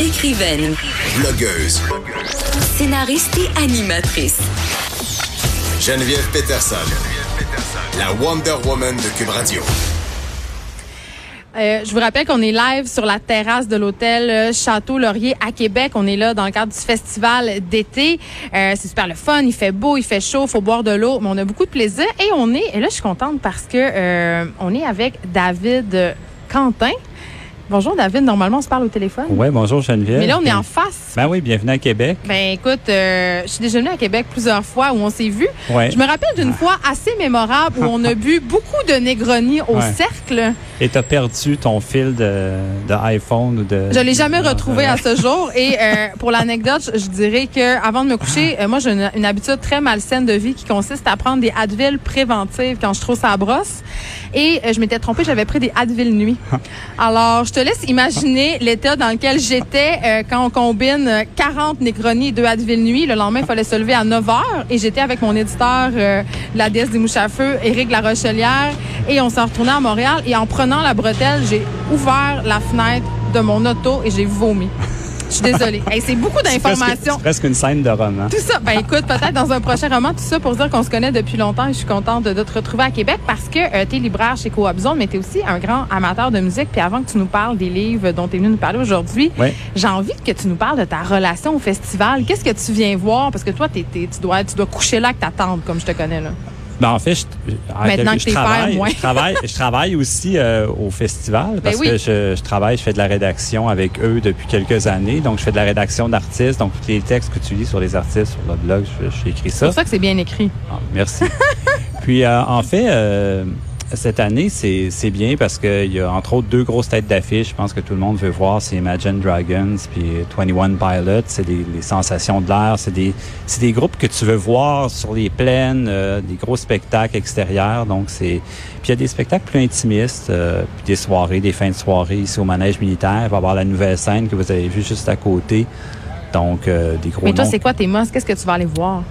Écrivaine, Blogueuse. scénariste et animatrice. Geneviève Peterson. La Wonder Woman de Cube Radio. Euh, je vous rappelle qu'on est live sur la terrasse de l'hôtel euh, Château Laurier à Québec. On est là dans le cadre du festival d'été. Euh, c'est super le fun. Il fait beau, il fait chaud, faut boire de l'eau, mais on a beaucoup de plaisir. Et on est, et là je suis contente parce que euh, on est avec David Quentin. Bonjour David. Normalement on se parle au téléphone. Oui, bonjour Geneviève. Mais là on est en face. Ben oui, bienvenue à Québec. Ben écoute, euh, je suis déjà venue à Québec plusieurs fois où on s'est vu. Ouais. Je me rappelle d'une fois assez mémorable où on a bu beaucoup de Negroni au Ouais. cercle. Et t'as perdu ton fil de, de iPhone ou de. Je l'ai jamais Ah, retrouvé euh, à ce jour. Et euh, pour l'anecdote, je je dirais que avant de me coucher, euh, moi j'ai une, une habitude très malsaine de vie qui consiste à prendre des Advil préventives quand je trouve ça brosse. Et euh, je m'étais trompée, j'avais pris des Advil nuit. Alors, je te laisse imaginer l'état dans lequel j'étais euh, quand on combine euh, 40 Negroni et 2 Advil nuit. Le lendemain, il fallait se lever à 9 heures et j'étais avec mon éditeur, euh, la déesse des mouches à feu, Éric Larochelière, et on s'est retourné à Montréal. Et en prenant la bretelle, j'ai ouvert la fenêtre de mon auto et j'ai vomi. Je suis désolée. Hey, c'est beaucoup d'informations. C'est presque une scène de roman. Tout ça, ben écoute, peut-être dans un prochain roman, tout ça pour dire qu'on se connaît depuis longtemps et je suis contente de, de te retrouver à Québec parce que euh, tu es libraire chez Coop Zone, mais tu es aussi un grand amateur de musique. Puis avant que tu nous parles des livres dont tu es venu nous parler aujourd'hui, Oui. j'ai envie que tu nous parles de ta relation au festival. Qu'est-ce que tu viens voir? Parce que toi, tu, dois, tu dois coucher là avec ta tante, comme je te connais. là. Ben, en fait, je, Maintenant que je père, travaille, moins. je travaille, je travaille aussi euh, au festival parce Ben oui. que je, je travaille, je fais de la rédaction avec eux depuis quelques années. Donc, je fais de la rédaction d'artistes. Donc, tous les textes que tu lis sur les artistes, sur le blog, je- écrit C'est ça. pour ça que c'est bien écrit. Ah, merci. Puis, euh, en fait, euh, cette année, c'est bien parce qu'il y a entre autres deux grosses têtes d'affiche. Je pense que tout le monde veut voir. C'est Imagine Dragons puis 21 Pilots. C'est des, les sensations de l'air. C'est des, c'est des groupes que tu veux voir sur les plaines, euh, des gros spectacles extérieurs. Donc, c'est... Puis il y a des spectacles plus intimistes, euh, puis des soirées, des fins de soirée ici au Manège militaire. Il va y avoir la nouvelle scène que vous avez vue juste à côté. Donc, euh, des gros Mais toi, c'est quoi tes mosses? Qu'est-ce que tu vas aller voir?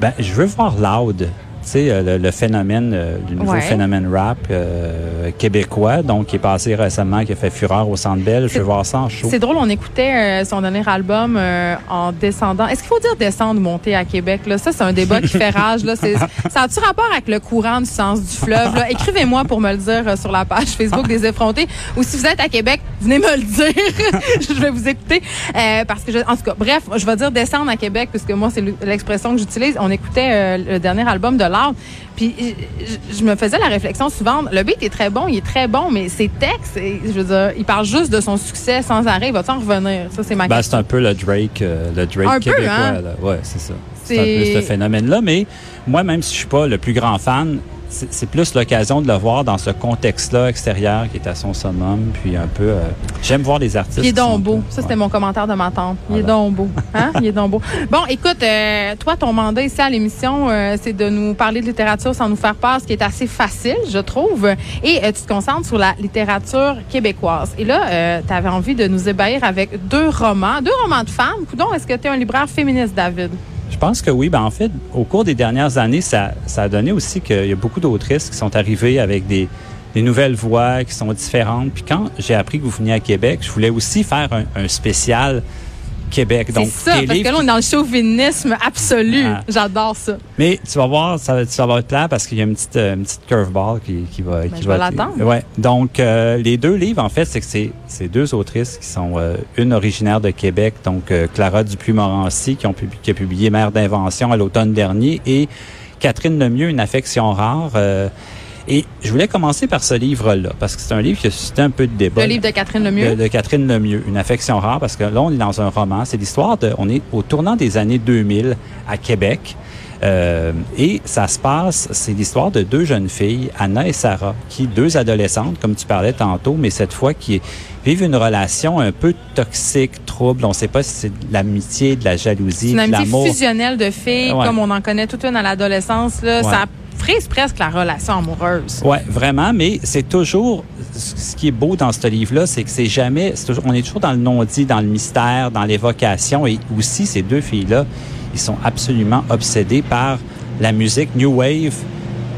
Ben, je veux voir Loud. Sais, euh, le, le phénomène, euh, le nouveau Ouais. phénomène rap euh, québécois, donc qui est passé récemment, qui a fait fureur au Centre Bell. Je C'est- veux voir ça en show. C'est drôle, on écoutait euh, son dernier album euh, en descendant. Est-ce qu'il faut dire descendre ou monter à Québec? Là? Ça, c'est un débat qui fait rage. Là. Ça a-tu rapport avec le courant du sens du fleuve? Écrivez-moi pour me le dire sur la page Facebook des effrontés. Ou si vous êtes à Québec, venez me le dire. je vais vous écouter. Parce que, je, en tout cas, bref, je vais dire descendre à Québec, puisque moi, c'est l'expression que j'utilise. On écoutait le dernier album de Puis je, je me faisais la réflexion souvent. Le beat est très bon, il est très bon, mais ses textes, je veux dire, il parle juste de son succès sans arrêt. Il va en revenir? Ça, c'est ma Ben, question. c'est un peu le Drake, euh, le Drake Un peu, québécois. hein? là. Ouais, c'est ça. C'est un peu ce phénomène-là. Mais moi, même si je suis pas le plus grand fan, c'est plus l'occasion de le voir dans ce contexte-là extérieur qui est à son summum. Puis un peu, euh, j'aime voir les artistes. Il est donc beau. peu- Ça, c'était mon commentaire de ma tante. Il est donc beau. Hein? Il est donc beau. Bon, écoute, euh, toi, ton mandat ici à l'émission, euh, c'est de nous parler de littérature sans nous faire peur, ce qui est assez facile, je trouve. Et tu te concentres sur la littérature québécoise. Et là, tu avais envie de nous ébahir avec deux romans, deux romans de femmes. Coudon, est-ce que tu es un libraire féministe, David? Je pense que oui. Ben, en fait, au cours des dernières années, ça, ça a donné aussi qu'il y a beaucoup d'autrices qui sont arrivées avec des, nouvelles voix qui sont différentes. Puis quand j'ai appris que vous veniez à Québec, je voulais aussi faire un, un spécial Québec. C'est ça, parce que là, on est dans le chauvinisme absolu. Ah. J'adore ça. Mais tu vas voir, ça, va- ça va être plat parce qu'il y a une petite, euh, une petite curveball qui, qui va. qui Ben, je va l'attendre. Ouais. Donc, euh, les deux livres, en fait, c'est que c'est c'est deux autrices qui sont euh, une originaire de Québec, donc euh, Clara Dupuis-Morancy, qui, ont qui a publié Mère d'invention à l'automne dernier, et Catherine Lemieux, Une affection rare. Et je voulais commencer par ce livre-là, parce que c'est un livre qui a suscité un peu de débat. Le livre de Catherine Lemieux. De, de Catherine Lemieux, Une affection rare, parce que là, on est dans un roman. C'est l'histoire de. On est au tournant des années 2000 à Québec. Euh, et ça se passe, c'est l'histoire de deux jeunes filles, Anna et Sarah, qui, deux adolescentes, comme tu parlais tantôt, mais cette fois qui vivent une relation un peu toxique, trouble. On ne sait pas si c'est de l'amitié, de la jalousie, C'est une de amitié l'amour. fusionnelle de filles, Ouais. comme on en connaît toute une à l'adolescence. Là. Ouais. Ça frise presque la relation amoureuse. Ouais, vraiment, mais c'est toujours ce qui est beau dans ce livre-là, c'est que c'est jamais, toujours- on est toujours dans le non-dit, dans le mystère, dans l'évocation, et aussi ces deux filles-là, ils sont absolument obsédés par la musique new wave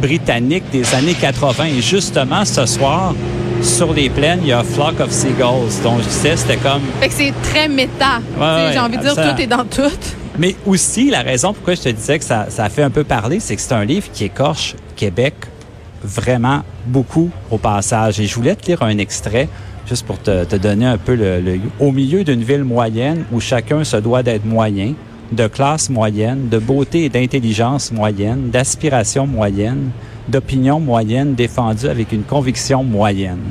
britannique des années 80. Et justement, ce soir, sur les plaines, il y a Flock of Seagulls. Donc, je disais, c'était comme. Fait que c'est très méta. Sais, ouais, J'ai envie de dire, tout est dans tout. Mais aussi, la raison pourquoi je te disais que ça, fait un peu parler, c'est que c'est un livre qui écorche Québec vraiment beaucoup au passage. Et je voulais te lire un extrait, juste pour te, te donner un peu le, le- Au milieu d'une ville moyenne où chacun se doit d'être moyen, de classe moyenne, de beauté et d'intelligence moyenne, d'aspiration moyenne, d'opinion moyenne défendue avec une conviction moyenne.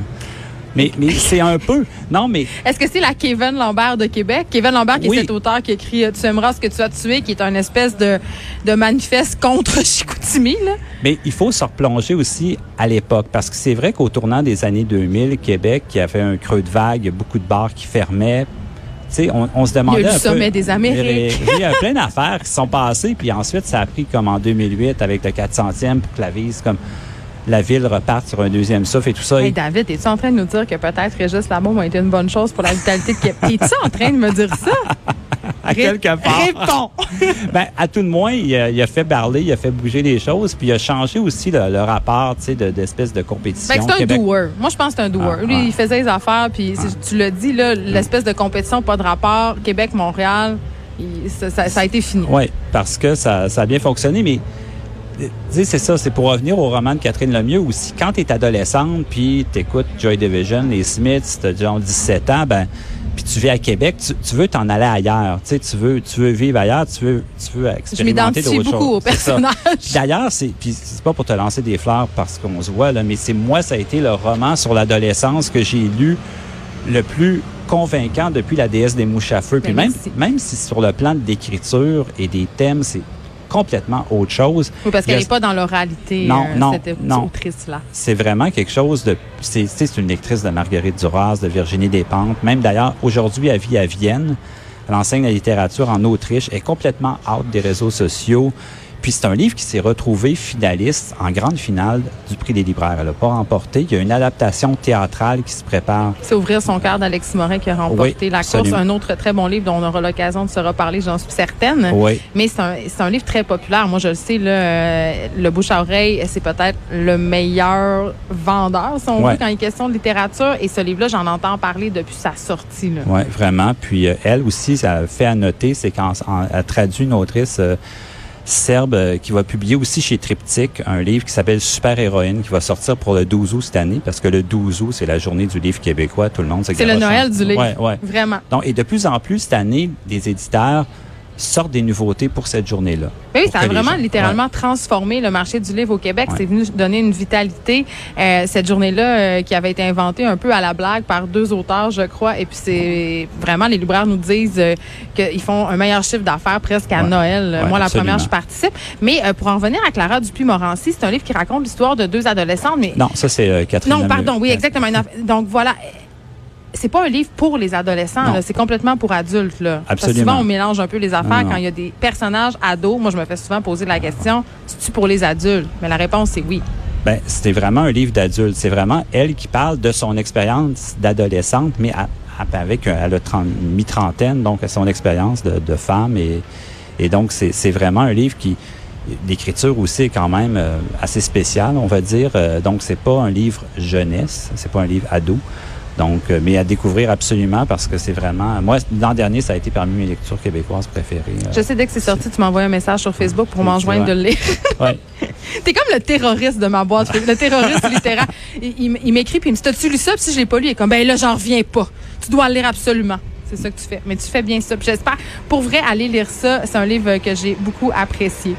Mais, mais c'est un peu... Non, mais Est-ce que c'est la Kevin Lambert de Québec? Kevin Lambert, qui Oui. est cet auteur qui écrit euh, Tu aimeras ce que tu as tué, qui est un espèce de, de manifeste contre Chicoutimi, là. Mais il faut se replonger aussi à l'époque, parce que c'est vrai qu'au tournant des années 2000, Québec, qui a fait un creux de vague, il y a beaucoup de bars qui fermaient. Tu sais, on, on se demandait Il y a eu le peu- sommet des Amériques. Il y a plein d'affaires qui se sont passées, puis ensuite, ça a pris comme en 2008 avec le 400e pour que la vise, comme la ville reparte sur un deuxième souffle et tout ça. Hey, David, es-tu en train de nous dire que peut-être Régis Lamour a été une bonne chose pour la vitalité de Québec? Es-tu en train de me dire ça? à quelque part. Réponds! Ben, à tout le moins, il a, il a fait parler, il a fait bouger les choses, puis il a changé aussi le, le rapport, tu sais, de- d'espèce de compétition. Que c'est un doer. Moi, je pense que c'est un doer. Ah, Lui, il faisait les affaires, puis c'est- tu l'as dit, là, l'espèce de compétition, pas de rapport, Québec-Montréal, ça, ça- ça a été fini. Oui, parce que ça, ça a bien fonctionné, mais c'est ça, c'est pour revenir au roman de Catherine Lemieux aussi. Quand tu es adolescente, puis tu écoutes Joy Division, les Smiths, tu as genre 17 ans, ben puis tu vis à Québec, tu, tu veux t'en aller ailleurs, tu sais, tu veux, tu veux vivre ailleurs, tu veux, tu veux Je expérimenter m'identifie d'autres beaucoup choses. au C'est ça. personnage. D'ailleurs, c'est puis c'est pas pour te lancer des fleurs parce qu'on se voit là, mais c'est moi ça a été le roman sur l'adolescence que j'ai lu le plus convaincant depuis la déesse des mouches à feu. Puis Ben, même même si sur le plan de l'écriture et des thèmes, c'est complètement autre chose. Oui, parce qu'elle n'est pas dans l'oralité, Non, euh, non, cette autrice-là. c'est vraiment quelque chose de. C'est c'est- c'est une lectrice de Marguerite Duras, de Virginie Despentes. Même d'ailleurs, aujourd'hui, elle vit à Vienne. Elle enseigne la littérature en Autriche. Elle est complètement out des réseaux sociaux. Puis c'est un livre qui s'est retrouvé finaliste en grande finale du prix des libraires. Elle n'a pas remporté. Il y a une adaptation théâtrale qui se prépare. C'est Ouvrir son cœur d'Alexis Morin qui a remporté Oui, la course. Un autre très bon livre dont on aura l'occasion de se reparler, j'en suis certaine. Oui. Mais c'est un, un livre très populaire. Moi, je le sais, là, euh, le bouche à oreille, c'est peut-être le meilleur vendeur, si on veut, quand il est question de littérature. Et ce livre-là, j'en entends parler depuis sa sortie. Là. Oui, vraiment. Puis euh, elle aussi, ça fait à noter, c'est qu'elle a traduit une autrice euh, serbe euh, qui va publier aussi chez Triptyque un livre qui s'appelle Super Héroïne, qui va sortir pour le 12 août cette année, parce que le 12 août, c'est la journée du livre québécois. Tout le monde C'est le Noël du livre. Ouais, ouais. Vraiment. Donc, et de plus en plus, cette année, les éditeurs sortent des nouveautés pour cette journée-là. Ben oui, ça a vraiment gens- littéralement transformé le marché du livre au Québec. Ouais. C'est venu donner une vitalité. Euh, cette journée-là euh, qui avait été inventée un peu à la blague par deux auteurs, je crois. Et puis c'est vraiment, les libraires nous disent euh, qu'ils font un meilleur chiffre d'affaires presque à Ouais. Noël. Moi, la absolument. première, je participe. Mais euh, pour en revenir à Clara Dupuis-Morancy, c'est un livre qui raconte l'histoire de deux adolescentes. Mais Non, ça, c'est Catherine non, pardon, oui, exactement. Donc voilà. C'est pas un livre pour les adolescents, c'est complètement pour adultes. Là. Parce Absolument. souvent, on mélange un peu les affaires Non, quand il y a des personnages ados. Moi, je me fais souvent poser la question c'est-tu pour les adultes? Mais la réponse, c'est oui. Ben, c'était vraiment un livre d'adulte. C'est vraiment elle qui parle de son expérience d'adolescente, mais à- à- avec un- elle a 30 mi-trentaine, donc son expérience de, de femme. Et, et donc, c'est c'est vraiment un livre qui. L'écriture aussi est quand même euh, assez spéciale, on va dire. Euh, donc, c'est pas un livre jeunesse, c'est pas un livre ado. Donc, euh, mais à découvrir absolument parce que c'est vraiment. Moi, l'an dernier, ça a été parmi mes lectures québécoises préférées. Euh, Je sais, dès que c'est sorti, tu m'envoies un message sur Facebook pour Oui, m'en c'est joindre de le lire. ouais. T'es comme le terroriste de ma boîte, le terroriste littéraire. Il, m'écrit puis il me dit T'as-tu lu ça? Puis si je l'ai pas lu, il est comme Ben là, j'en reviens pas. Tu dois le lire absolument. C'est ça que tu fais. Mais tu fais bien ça. J'espère, pour vrai, aller lire ça. C'est un livre que j'ai beaucoup apprécié.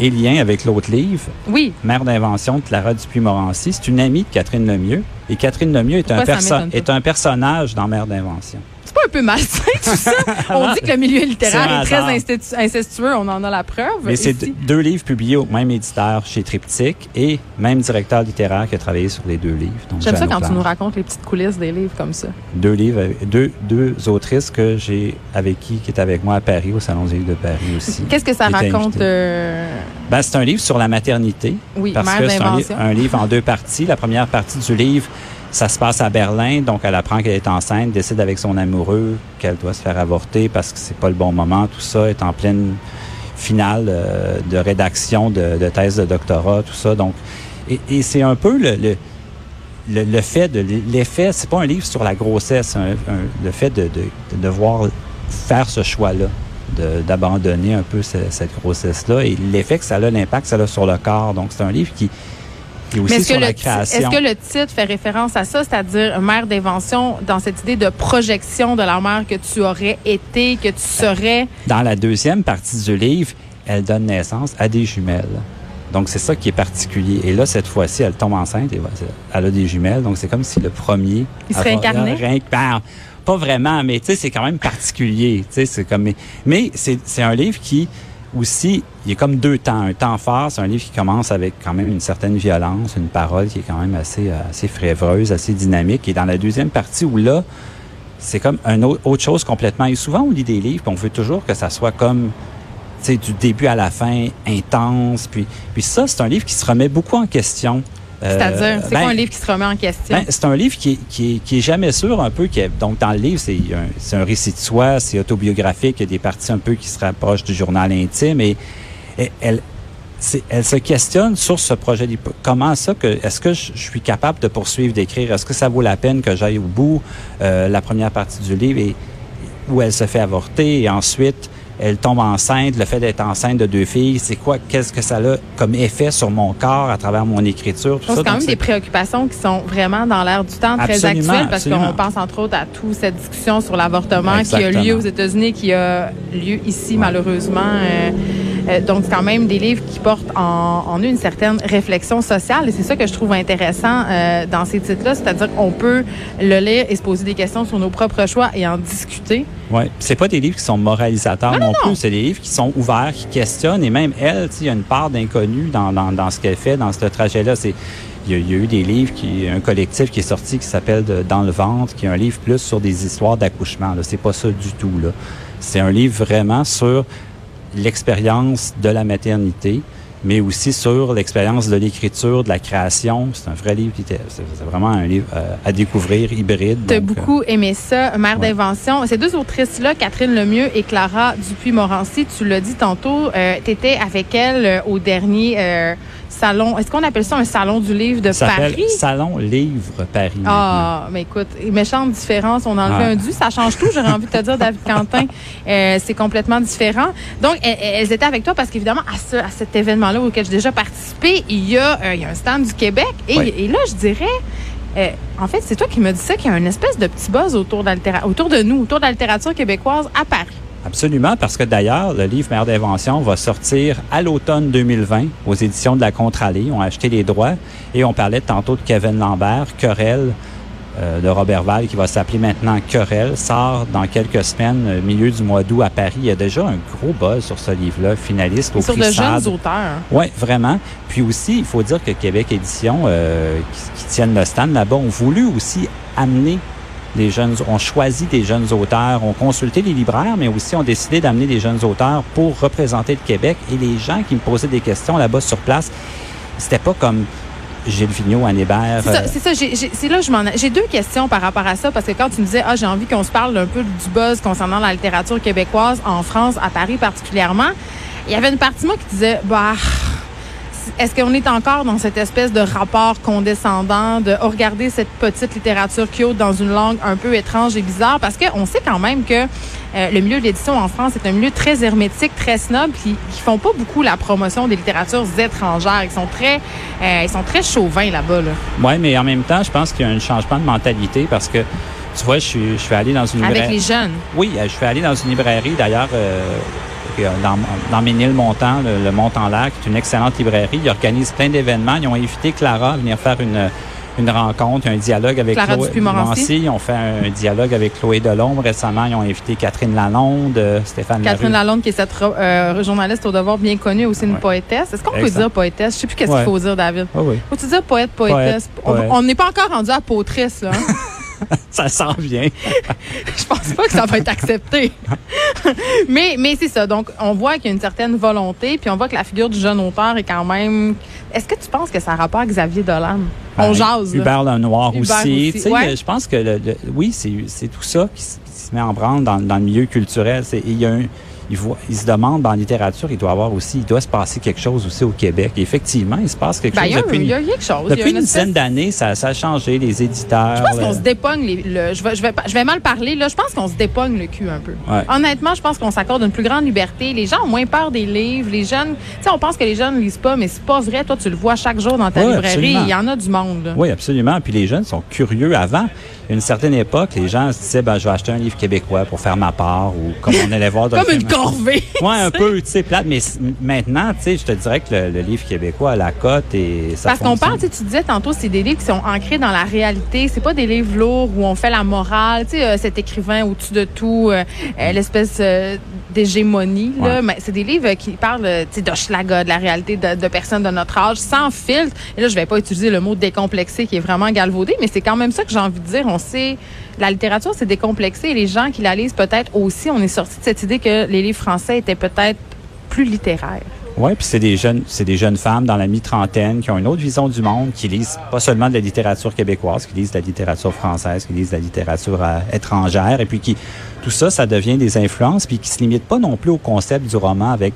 Et lien avec l'autre livre, Oui, mère d'invention de Clara Dupuis-Morancy. C'est une amie de Catherine Lemieux. Et Catherine Lemieux est, un, Pourquoi ça perso- m'étonne pas? est un personnage dans Mère d'invention. Pas un peu malsain tout ça. on dit que le milieu littéraire est très incestueux. On en a la preuve. Mais c'est deux livres publiés au même éditeur chez Triptyque et même directeur littéraire qui a travaillé sur les deux livres. J'aime ça quand tu nous racontes les petites coulisses des livres comme ça. Deux livres, deux, deux autrices que j'ai avec qui, qui est avec moi à Paris, au Salon des livres de Paris aussi. Qu'est-ce que ça raconte euh, Ben, c'est un livre sur la maternité. Oui, parce mère que c'est un livre en deux parties. La première partie du livre, ça se passe à Berlin, donc elle apprend qu'elle est enceinte, décide avec son amoureux qu'elle doit se faire avorter parce que c'est pas le bon moment, tout ça est en pleine finale euh, de rédaction de, thèse de doctorat, tout ça. Donc, et, c'est un peu le, le- le, fait de l'effet, c'est pas un livre sur la grossesse, le fait de, de, de devoir faire ce choix-là, d'abandonner un peu ce, cette grossesse-là et l'effet que ça a, l'impact que ça a sur le corps. Donc, c'est un livre qui, aussi Mais est-ce sur que, la le, création. est-ce que le titre fait référence à ça, c'est-à-dire mère d'invention, dans cette idée de projection de la mère que tu aurais été, que tu serais? Dans la deuxième partie du livre, elle donne naissance à des jumelles. Donc, c'est ça qui est particulier. Et là, cette fois-ci, elle tombe enceinte et elle a des jumelles. Donc, c'est comme si le premier... Il se réincarnait? Réin- ben, pas vraiment, mais tu sais, c'est quand même particulier. Tu sais, c'est comme... Mais c'est c'est un livre qui, aussi, il y a comme deux temps. Un temps fort, c'est un livre qui commence avec quand même une certaine violence, une parole qui est quand même assez, euh, assez frévreuse, assez dynamique. Et dans la deuxième partie, où là, c'est comme une autre, chose complètement. Et souvent, on lit des livres, puis on veut toujours que ça soit comme du début à la fin, intense. Puis, puis ça, c'est un livre qui se remet beaucoup en question. Euh, C'est-à-dire, c'est ben, quoi un livre qui se remet en question? ben, c'est un livre qui est, qui, qui est jamais sûr un peu. Qui est- donc, dans le livre, c'est un, c'est un récit de soi, c'est autobiographique, il y a des parties un peu qui se rapprochent du journal intime. Et, et elle, c'est- elle se questionne sur ce projet. Comment ça que est-ce que je, je suis capable de poursuivre d'écrire? Est-ce que ça vaut la peine que j'aille au bout Euh, La première partie du livre et où elle se fait avorter et ensuite elle tombe enceinte. Le fait d'être enceinte de deux filles, c'est quoi Qu'est-ce que ça a comme effet sur mon corps à travers mon écriture tout ça? c'est quand même des préoccupations qui sont vraiment dans l'air du temps, très Absolument, actuelles, parce qu'on pense entre autres à toute cette discussion sur l'avortement qui a lieu aux États-Unis, qui a lieu ici malheureusement. Euh, euh, donc, c'est quand même des livres qui portent en, en eux une certaine réflexion sociale, et c'est ça que je trouve intéressant euh, dans ces titres-là, c'est-à-dire qu'on peut le lire et se poser des questions sur nos propres choix et en discuter. Ouais, c'est pas des livres qui sont moralisateurs non, plus, c'est des livres qui sont ouverts, qui questionnent et même elle, il y a une part d'inconnu dans, dans, dans ce qu'elle fait, dans ce trajet-là. C'est il y, a, eu des livres qui un collectif qui est sorti qui s'appelle Dans le ventre, qui est un livre plus sur des histoires d'accouchement. C'est pas ça du tout là. C'est un livre vraiment sur l'expérience de la maternité mais aussi sur l'expérience de l'écriture, de la création. C'est un vrai livre, c'est vraiment un livre euh, à découvrir, hybride. Tu as beaucoup aimé ça, Mère ouais. d'invention. Ces deux autrices-là, Catherine Lemieux et Clara Dupuis-Morancy, tu l'as dit tantôt, euh, tu étais avec elles euh, au dernier euh, salon. Est-ce qu'on appelle ça un salon du livre de ça Paris? Salon Livre Paris. Ah, mais écoute, méchante différence. On a enlevé Ouais. un du, ça change tout. J'aurais envie de te dire, David Quentin, euh, c'est complètement différent. Donc, elles, elles étaient avec toi parce qu'évidemment, à, ce, à cet événement-là auquel j'ai déjà participé, il y, a, euh, il y a un stand du Québec. Et, là, je dirais, euh, en fait, c'est toi qui me dis ça, qu'il y a une espèce de petit buzz autour de nous, autour de la littérature québécoise à Paris. Absolument, parce que d'ailleurs, le livre Mère d'invention va sortir à l'automne 2020 aux éditions de la Contre-Allée. On a acheté les droits et on parlait tantôt de Kevin Lambert, Querelle euh, de Robert Val, qui va s'appeler maintenant Querelle, sort dans quelques semaines, euh, milieu du mois d'août à Paris. Il y a déjà un gros buzz sur ce livre-là, finaliste au Sur prix de SAD. jeunes auteurs. Oui, vraiment. Puis aussi, il faut dire que Québec Édition, euh, qui, qui tiennent le stand là-bas, ont voulu aussi amener des jeunes, ont choisi des jeunes auteurs, ont consulté les libraires, mais aussi ont décidé d'amener des jeunes auteurs pour représenter le Québec. Et les gens qui me posaient des questions là-bas sur place, c'était pas comme Gilles Vigneault, Anne Hébert. C'est ça, euh, c'est là que je m'en. J'ai deux questions par rapport à ça parce que quand tu me disais, ah, j'ai envie qu'on se parle un peu du buzz concernant la littérature québécoise en France, à Paris particulièrement, il y avait une partie de moi qui disait, bah. Est-ce qu'on est encore dans cette espèce de rapport condescendant de oh, regarder cette petite littérature cute dans une langue un peu étrange et bizarre? Parce qu'on sait quand même que euh, le milieu de l'édition en France est un milieu très hermétique, très snob, qui qui font pas beaucoup la promotion des littératures étrangères. Ils sont très, euh, ils sont très chauvins là-bas. Là. Oui, mais en même temps, je pense qu'il y a un changement de mentalité parce que, tu vois, je suis, je dans une Avec librairie- les jeunes. Oui, euh, je suis allé dans une librairie, d'ailleurs, euh, dans, dans Ménilmontant, le, le Mont-en-Lac, qui est une excellente librairie. Ils organisent plein d'événements. Ils ont invité Clara à venir faire une, une rencontre, un dialogue avec Clara Chloé Dupuis-Morancy? Ils ont fait un dialogue avec Chloé Delhomme. Récemment, ils ont invité Catherine Lalonde, euh, Stéphane Catherine Larue. Lalonde, qui est cette euh, journaliste au devoir bien connue, aussi une Ouais. poétesse. Est-ce qu'on peut dire poétesse? Je sais plus qu'est-ce Ouais. qu'il faut dire, David. Oui, Faut-tu dire poète, poétesse? Poète. On n'est pas encore rendu à poétresse, là. hein? ça s'en vient. Je pense pas que ça va être accepté. mais mais c'est ça. Donc, on voit qu'il y a une certaine volonté, puis on voit que la figure du jeune auteur est quand même... Est-ce que tu penses que ça a rapport à Xavier Dolan? On Ben, jase. Hubert Lenoir Hubert aussi. aussi, ouais. Je pense que le- le- oui, c'est tout ça qui, se- qui se met en branle dans, dans le milieu culturel. Il y, a un- ils se demandent, en littérature, il doit avoir aussi, il doit se passer quelque chose aussi au Québec. Et effectivement, il se passe quelque Ben, chose il y a- depuis, il y a quelque chose. Il depuis une une espèce- dizaine d'années. Ça, ça a changé, les éditeurs. Je pense qu'on le- se dépogne les, le, je vais, je vais, pas- je vais mal parler là. Je pense qu'on se dépogne le cul un peu. Ouais. Honnêtement, je pense qu'on s'accorde une plus grande liberté. Les gens ont moins peur des livres. Les jeunes, tu sais, on pense que les jeunes lisent pas, mais c'est pas vrai. Toi, tu le vois chaque jour dans ta librairie. absolument. Il y en a du monde. Là. Oui, absolument. Puis les jeunes sont curieux. Avant, une certaine époque, les gens se disaient, ben, je vais acheter un livre québécois pour faire ma part ou comme on allait voir dans le Comme une corvée. Ouais, un peu, tu sais, plate. Mais maintenant, tu sais, je te dirais que le, le livre québécois a la cote et ça Parce qu'on parle, tu sais, tu disais tantôt, c'est des livres qui sont ancrés dans la réalité. C'est pas des livres lourds où on fait la morale. Tu sais, euh, cet écrivain au-dessus de tout, euh, euh, l'espèce euh, d'hégémonie. là. Ouais. Mais c'est des livres qui parlent, euh, tu sais, d'Hochelaga, de la réalité de, de personnes de notre âge, sans filtre. Et là, je vais pas utiliser le mot décomplexé qui est vraiment galvaudé, mais c'est quand même ça que j'ai envie de dire. On sait, la littérature, c'est décomplexé. Et les gens qui la lisent peut-être aussi, on est sorti de cette idée que les livres français étaient peut-être plus littéraires. Oui, puis c'est des jeunes, c'est des jeunes femmes dans la mi-trentaine qui ont une autre vision du monde, qui lisent pas seulement de la littérature québécoise, qui lisent de la littérature française, qui lisent de la littérature euh, étrangère, et puis qui tout ça, ça devient des influences, puis qui se limitent pas non plus au concept du roman avec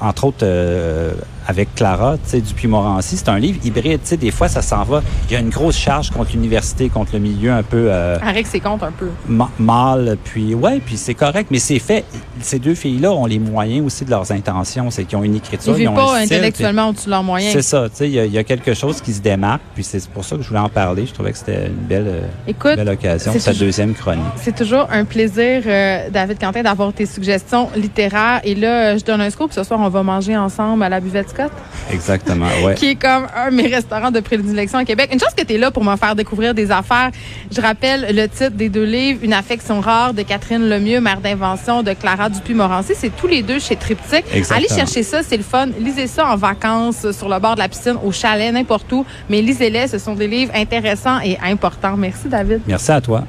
entre autres euh, avec Clara, tu sais, Dupuis-Morancy, c'est un livre hybride, tu sais, des fois ça s'en va, il y a une grosse charge contre l'université, contre le milieu un peu euh, Avec ses comptes un peu. ma- mâle, puis ouais, puis c'est correct, mais c'est fait. Ces deux filles-là ont les moyens aussi de leurs intentions, c'est qu'ils ont une Ils écriture, ils vivent ont pas un style, intellectuellement au-dessus de leurs moyens. C'est ça, tu sais, il y, a- il y a quelque chose qui se démarque, puis c'est pour ça que je voulais en parler. Je trouvais que c'était une belle, euh, Écoute, belle occasion, sa deuxième chronique. C'est toujours un plaisir, euh, David Quentin, d'avoir tes suggestions littéraires. Et là, euh, je donne un scoop. Ce soir, on va manger ensemble à la buvette Scott, Exactement, ouais. qui est comme un de mes restaurants de prédilection à Québec. Une chose que tu es là pour me faire découvrir des affaires. Je rappelle le titre des deux livres, Une affection rare de Catherine Lemieux, mère d'invention de Clara Dupuis-Morancy. C'est tous les deux chez Triptyque. Allez chercher ça, c'est le fun. Lisez ça en vacances, sur le bord de la piscine, au chalet, n'importe où. Mais lisez-les, ce sont des livres intéressants et importants. Merci, David. Merci à toi.